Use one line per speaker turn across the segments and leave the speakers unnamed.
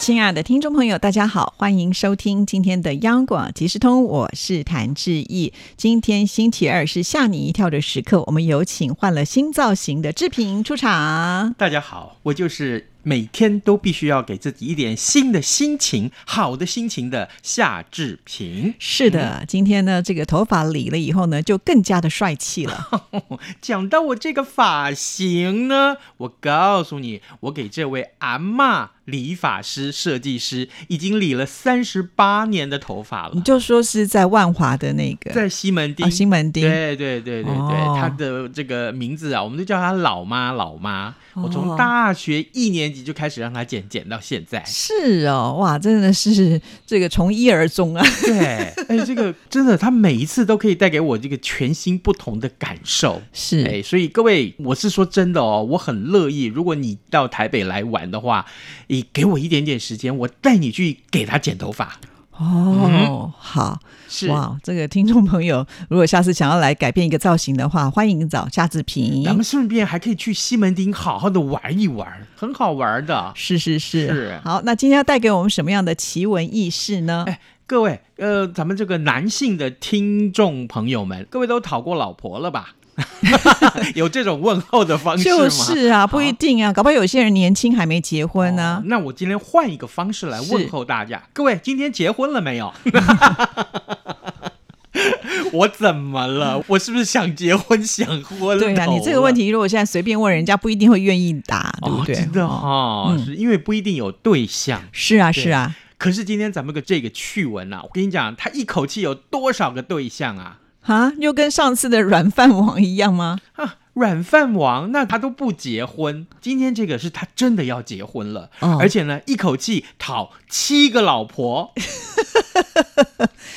亲爱的听众朋友，大家好，欢迎收听今天的央广即时通，我是谭志毅。今天星期二是吓你一跳的时刻，我们有请换了新造型的志平出场。
大家好，我就是每天都必须要给自己一点新的心情、好的心情的夏志平。
是的，今天呢，这个头发理了以后呢，就更加的帅气了。
讲到我这个发型呢，我告诉你，我给这位阿嬷理发师、设计师已经理了三十八年的头发了。
你就说是在万华的那个，
在西门町，
啊西门町
对对对对对，
哦
他的这个名字啊，我们就叫他老妈老妈。我
哦
从大学一年级就开始让他剪，剪到现在。
是哦，哇，真的是这个从一而终啊。
对，哎，这个真的，他每一次都可以带给我这个全新不同的感受。
是，
哎，所以各位，我是说真的哦，我很乐意，如果你到台北来玩的话，你给我一点点时间，我带你去给他剪头发。
哦，好。
是
哇，这个听众朋友，如果下次想要来改变一个造型的话，欢迎找夏志平。
咱们顺便还可以去西门町好好的玩一玩，很好玩的。
是是是，
是
好，那今天要带给我们什么样的奇闻异事呢？
哎，各位，呃，咱们这个男性的听众朋友们，各位都讨过老婆了吧？有这种问候的方式吗？
就是啊，不一定啊，搞不好有些人年轻还没结婚呢、
哦那我今天换一个方式来问候大家，各位今天结婚了没有？我怎么了？我是不是想结婚想婚了？
对啊，你这个问题如果现在随便问人家，不一定会愿意答，对
哦
不，对？
真的
哦
哈、是因为不一定有对象。
是啊，是啊，
可是今天咱们个这个趣闻啊，我跟你讲，他一口气有多少个对象啊？
啊，又跟上次的软饭王一样吗？
啊，软饭王那他都不结婚，今天这个是他真的要结婚了，
哦
而且呢，一口气讨七个老婆。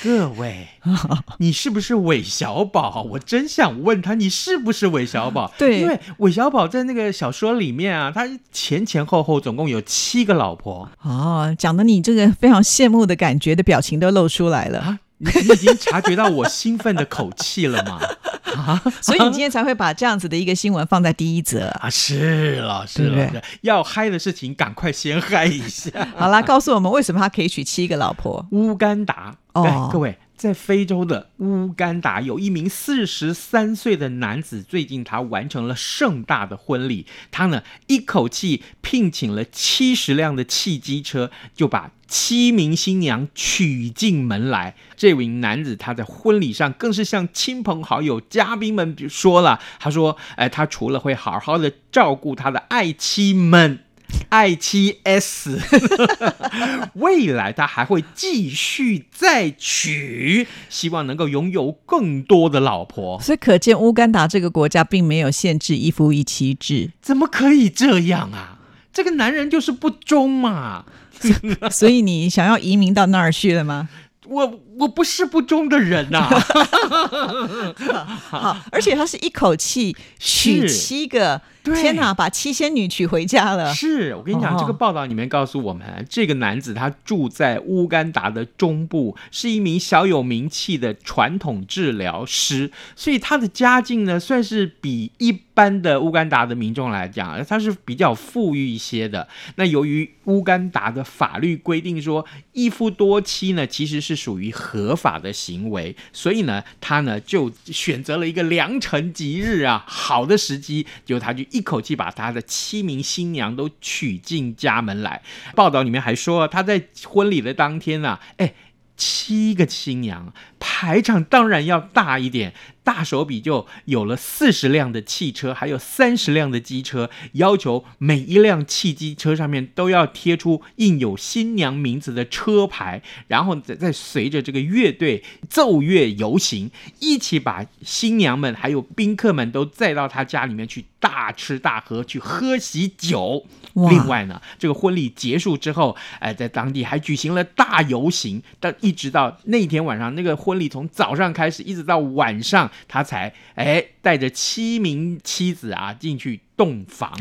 各位，你是不是韦小宝？我真想问他，你是不是韦小宝？
对
因为韦小宝在那个小说里面啊，他前前后后总共有七个老婆
哦，讲的你这个非常羡慕的感觉的表情都露出来了，
啊。你 你已经察觉到我兴奋的口气了吗？
啊所以你今天才会把这样子的一个新闻放在第一则。
啊，是了，是了，要嗨的事情，赶快先嗨一下。
好啦，告诉我们为什么他可以娶七个老婆？
乌干达，
哦
对各位，在非洲的乌干达有一名四十三岁的男子，最近他完成了盛大的婚礼，他呢一口气聘请了七十辆的汽机车，就把。七名新娘娶进门来，这位男子他在婚礼上更是向亲朋好友、嘉宾们说了，他说：“哎，他除了会好好的照顾他的爱妻们，爱妻 S，未来他还会继续再娶，希望能够拥有更多的老婆。
所以可见乌干达这个国家并没有限制一夫一妻制，
怎么可以这样啊？这个男人就是不忠嘛！
所以你想要移民到那儿去了吗？
我我不是不忠的人呐、
好，而且他是一口气娶七个，
对
天哪，把七仙女娶回家了。
是我跟你讲，
哦
这个报道里面告诉我们，这个男子他住在乌干达的中部，是一名小有名气的传统治疗师，所以他的家境呢，算是比一般的乌干达的民众来讲，他是比较富裕一些的。那由于乌干达的法律规定说，一夫多妻呢，其实是属于合法的行为，所以呢，他呢就选择了一个良辰吉日啊，好的时机，就他就一口气把他的七名新娘都娶进家门来。报道里面还说，他在婚礼的当天啊，哎。七个新娘，排场当然要大一点，大手笔就有了四十辆的汽车，还有三十辆的机车，要求每一辆汽机车上面都要贴出印有新娘名字的车牌，然后再再随着这个乐队奏乐游行，一起把新娘们还有宾客们都载到他家里面去大吃大喝，去喝喜酒。另外呢，这个婚礼结束之后，哎、在当地还举行了大游行，但一直到那天晚上，那个婚礼从早上开始，一直到晚上，他才哎带着七名妻子啊进去洞房。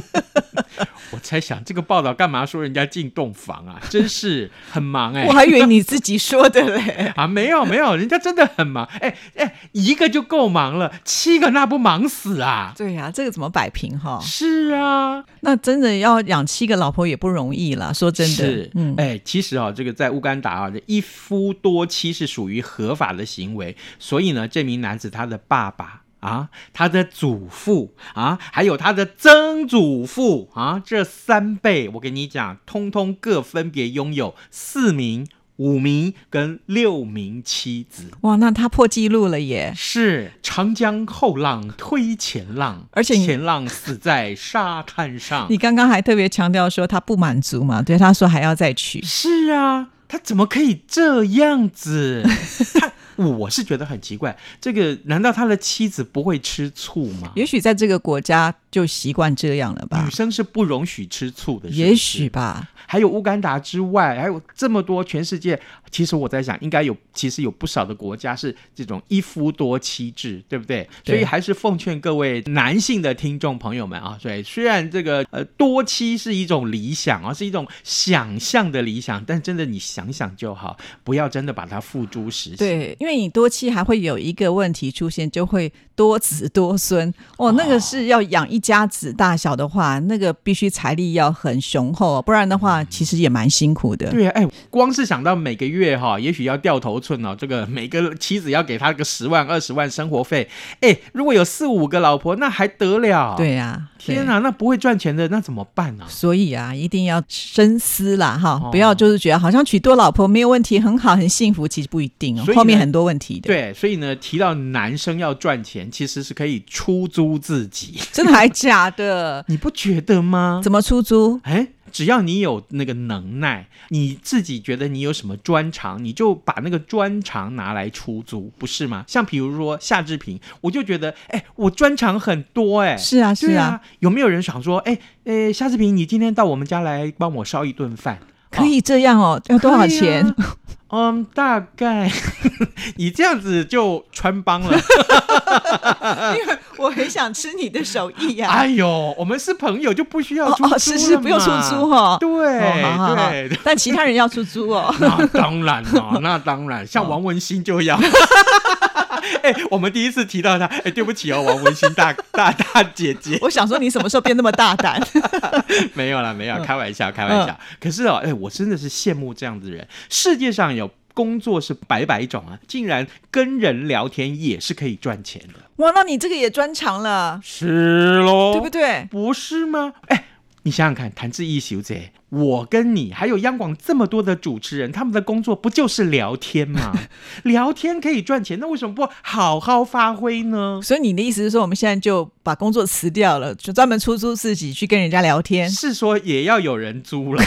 我猜想这个报道干嘛说人家进洞房啊？真是很忙哎、
我还以为你自己说的嘞。
啊，没有没有，人家真的很忙。哎哎，一个就够忙了，七个那不忙死啊？
对呀、这个怎么摆平哈？
是啊，
那真的要养七个老婆也不容易啦。说真的
是，，
嗯，
哎，其实啊，这个在乌干达啊，这一夫多妻是属于合法的行为，所以呢，这名男子他的爸爸。啊，他的祖父啊，还有他的曾祖父啊，这三辈，我跟你讲，通通各分别拥有四名、五名跟六名妻子。
哇，那他破纪录了耶！
是长江后浪推前浪，
而且
前浪死在沙滩上。
你刚刚还特别强调说他不满足嘛，对他说还要再娶。
是啊，他怎么可以这样子？他我是觉得很奇怪，这个难道他的妻子不会吃醋吗？
也许在这个国家就习惯这样了吧
女，生是不容许吃醋的，是是
也许吧。
还有乌干达之外，还有这么多全世界，其实我在想，应该有其实有不少的国家是这种一夫多妻制，对不对？
对
所以还是奉劝各位男性的听众朋友们啊，对，虽然这个呃多妻是一种理想啊，是一种想象的理想，但真的你想想就好，不要真的把它付诸实行。
对，因为为你多期还会有一个问题出现，就会多子多孙哦。那个是要养一家子大小的话，那个必须财力要很雄厚，不然的话其实也蛮辛苦的。
对啊，哎，光是想到每个月哈，也许要掉头寸哦，这个每个妻子要给他个十万、二十万生活费，哎，如果有四五个老婆，那还得了？，
对呀、对
天哪，那不会赚钱的，那怎么办呢、
所以啊，一定要深思啦，哈，
哦
不要就是觉得好像娶多老婆没有问题，很好，很幸福，其实不一定哦后面很多问题的。，
对，所以呢，提到男生要赚钱，其实是可以出租自己，
真的还假的？
你不觉得吗？
怎么出租？
哎，只要你有那个能耐，你自己觉得你有什么专长，你就把那个专长拿来出租，不是吗？像比如说夏志平，我就觉得，哎，我专长很多，哎，
是啊，是啊，
啊，有没有人想说，哎，哎，夏志平，你今天到我们家来帮我烧一顿饭？
可以这样哦，要多少钱？
嗯，大概 你这样子就穿帮了。
因为我很想吃你的手艺呀、
哎呦，我们是朋友就不需要
哦
出租了
哦，是是，不用出租哈、
对、
哦好好好
对，
但其他人要出租哦。
那当然了，那当然，像王文新就要。哎、我们第一次提到他，哎、对不起哦，王文新大大大姐姐，
我想说，你什么时候变那么大胆？
没有啦，没有，
嗯
开玩笑，开玩笑。可是哦，哎、我真的是羡慕这样子的人。世界上有工作是百百种啊，竟然跟人聊天也是可以赚钱的，
哇，那你这个也专长了，
是喽，
对不？对？
不是吗？哎。你想想看，谭志毅小姐，我跟你还有央广这么多的主持人，他们的工作不就是聊天吗？聊天可以赚钱，那为什么不好好发挥呢？
所以你的意思是说，我们现在就把工作辞掉了，就专门出租自己去跟人家聊天？
是说也要有人租了，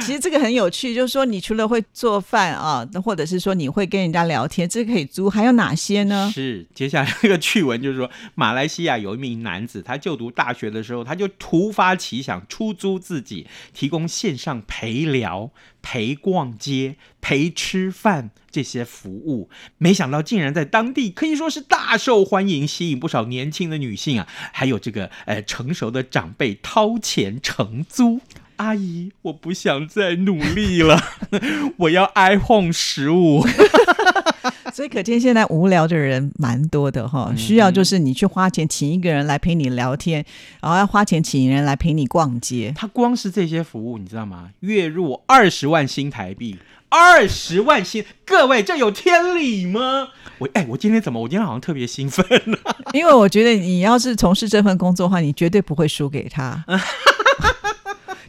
其实这个很有趣，就是说，你除了会做饭啊，或者是说你会跟人家聊天，这可以租，还有哪些呢？
是，接下来这个趣闻就是说，马来西亚有一名男子，他就读大学的时候，他就突发奇想出租自己，提供线上陪聊、陪逛街、陪吃饭这些服务，没想到竟然在当地可以说是大受欢迎，吸引不少年轻的女性啊，还有这个呃成熟的长辈掏钱承租。阿姨，我不想再努力了，我要 iPhone 十五。
所以可见现在无聊的人蛮多的哈，需要就是你去花钱请一个人来陪你聊天，然后要花钱请人来陪你逛街。
他光是这些服务，你知道吗？月入二十万新台币，二十万新，各位这有天理吗？我哎，我今天怎么？我今天好像特别兴奋呢、
因为我觉得你要是从事这份工作的话，你绝对不会输给他。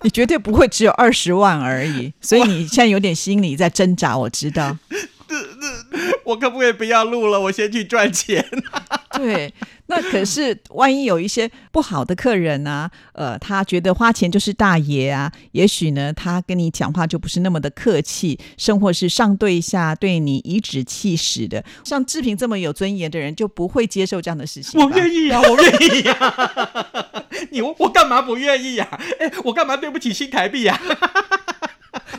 你绝对不会只有二十万而已，所以你现在有点心理在挣扎，我知道。
我可不可以不要录了？我先去赚钱。
对，那可是万一有一些不好的客人啊，呃，他觉得花钱就是大爷啊，也许呢，他跟你讲话就不是那么的客气，甚或是上对下对你颐指气使的。像志平这么有尊严的人，就不会接受这样的事情。
我愿意啊，我愿意啊。你我我干嘛不愿意呀、啊？哎，我干嘛对不起新台币呀、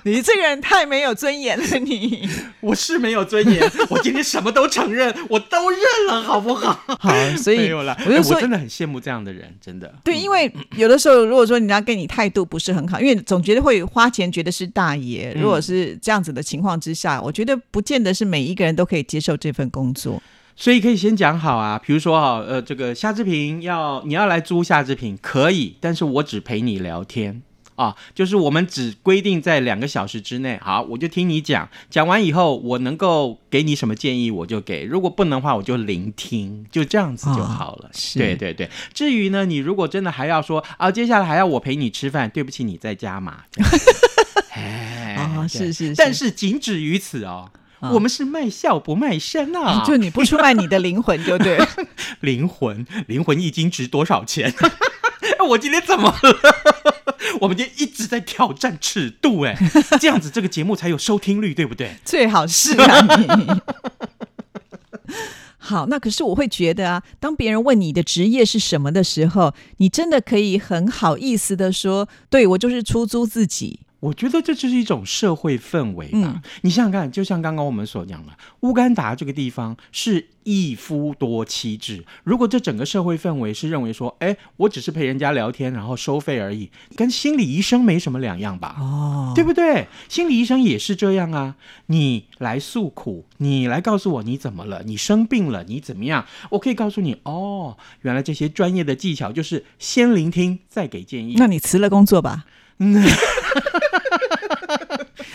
你这个人太没有尊严了，你。
我是没有尊严，我今天什么都承认，我都认了，好不好？
好，所以
没有了。
我就说
真的很羡慕这样的人，真的。
对，因为有的时候，如果说人家跟你态度不是很好，因为总觉得会花钱觉得是大爷。
嗯
如果是这样子的情况之下，我觉得不见得是每一个人都可以接受这份工作。
所以可以先讲好啊，比如说哈，呃，这个夏志平要你要来租夏志平可以，但是我只陪你聊天。啊，就是我们只规定在两个小时之内，好，我就听你讲，讲完以后我能够给你什么建议我就给，如果不能的话我就聆听，就这样子就好了。
是
对对对。至于呢，你如果真的还要说啊，接下来还要我陪你吃饭，对不起，你在家嘛。哎
哦是是是
但是仅止于此哦。
啊
我们是卖笑不卖身啊！
就你不出卖你的灵魂，就对了。
灵魂，灵魂一斤值多少钱？我今天怎么了？我们今天一直在挑战尺度，哎，这样子这个节目才有收听率，对不对？
最好是啊你。好，那可是我会觉得啊，当别人问你的职业是什么的时候，你真的可以很好意思的说，对我就是出租自己。
我觉得这就是一种社会氛围吧。
嗯
你想想看，就像刚刚我们所讲的，乌干达这个地方是一夫多妻制。如果这整个社会氛围是认为说，哎，我只是陪人家聊天，然后收费而已，跟心理医生没什么两样吧？
哦，
对不对？心理医生也是这样啊，你来诉苦，你来告诉我你怎么了，你生病了，你怎么样？我可以告诉你，哦，原来这些专业的技巧就是先聆听，再给建议。
那你辞了工作吧。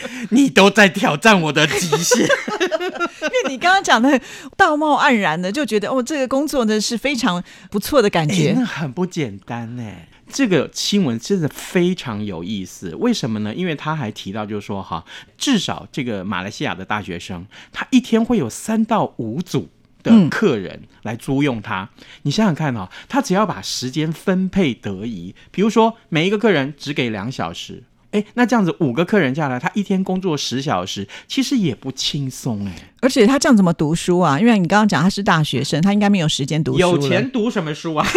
你都在挑战我的极限。
因为你刚刚讲的道貌岸然的，就觉得哦，这个工作呢是非常不错的感
哎
觉。
那很不简单呢。这个新闻真的非常有意思，为什么呢？因为他还提到，就是说哈，至少这个马来西亚的大学生，他一天会有三到五组的
嗯
客人来租用他。你想想看哦，他只要把时间分配得宜，比如说每一个客人只给两小时。哎，那这样子五个客人下来，他一天工作十小时，其实也不轻松哎。
而且他这样怎么读书啊？因为你刚刚讲他是大学生，他应该没有时间读书
有钱读什么书啊？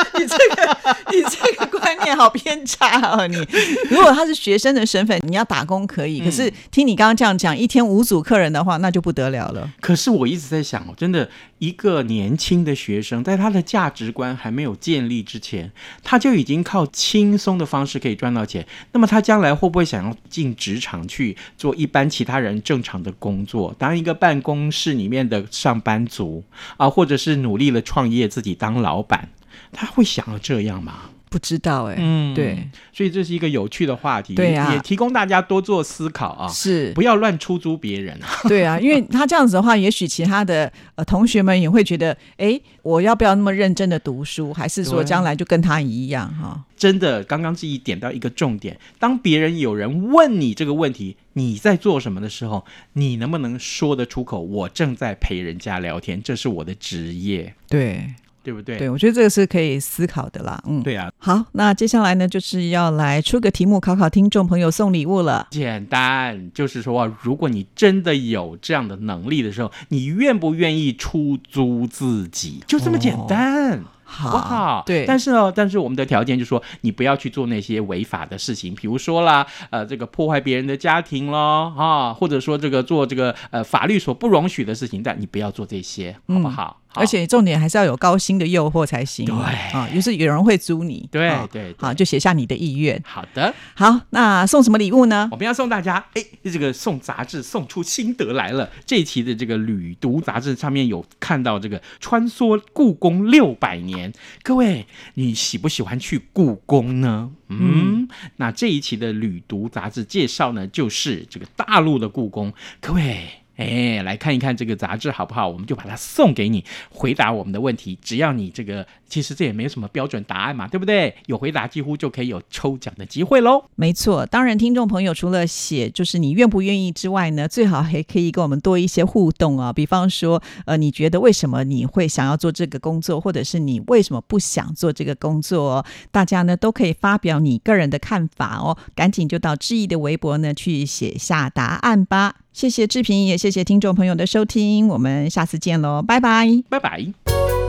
你这个你这个观念好偏差哦！你 如果他是学生的身份，你要打工可以，可是听你刚刚这样讲，一天五组客人的话，那就不得了了。
可是我一直在想哦，真的，一个年轻的学生，在他的价值观还没有建立之前，他就已经靠轻松的方式可以赚到钱。那么他将来会不会想要进职场去做一般其他人正常的工作，当一个办公室里面的上班族啊，或者是努力了创业，自己当老板？他会想要这样吗？
不知道哎、
嗯
对，
所以这是一个有趣的话题，
对呀
也提供大家多做思考啊，
是
不要乱出租别人啊。
对啊，因为他这样子的话，也许其他的呃同学们也会觉得，哎，我要不要那么认真的读书，还是说将来就跟他一样哈？
真的，刚刚自己点到一个重点：当别人有人问你这个问题，你在做什么的时候，你能不能说得出口？我正在陪人家聊天，这是我的职业，
对
对不对？
对，我觉得这个是可以思考的啦。嗯，
对啊，
好，那接下来呢，就是要来出个题目考考听众朋友送礼物了。
简单，就是说啊，如果你真的有这样的能力的时候，你愿不愿意出租自己？就这么简单。好不好？
对，
但是呢，但是我们的条件就是说，你不要去做那些违法的事情，比如说啦，呃，这个破坏别人的家庭咯，啊，或者说这个做这个呃法律所不容许的事情，但你不要做这些，好不好？好
而且重点还是要有高薪的诱惑才行。
对
啊，就是有人会租你。
对对
好，就写下你的意愿。
好的，
好，那送什么礼物呢？
我们要送大家，哎，这个送杂志送出心得来了。这一期的这个旅读杂志上面有看到这个穿梭故宫六百年，各位你喜不喜欢去故宫呢？嗯，那这一期的旅读杂志介绍呢，就是这个大陆的故宫，各位。哎，来看一看这个杂志好不好？我们就把它送给你，回答我们的问题。只要你这个，其实这也没有什么标准答案嘛，对不对？有回答几乎就可以有抽奖的机会喽。
没错，当然，听众朋友除了写就是你愿不愿意之外呢，最好还可以跟我们多一些互动啊。比方说，呃，你觉得为什么你会想要做这个工作，或者是你为什么不想做这个工作、大家呢都可以发表你个人的看法哦。赶紧就到志毅的微博呢去写下答案吧。谢谢志平，也谢谢听众朋友的收听，我们下次见喽，拜拜。
拜拜。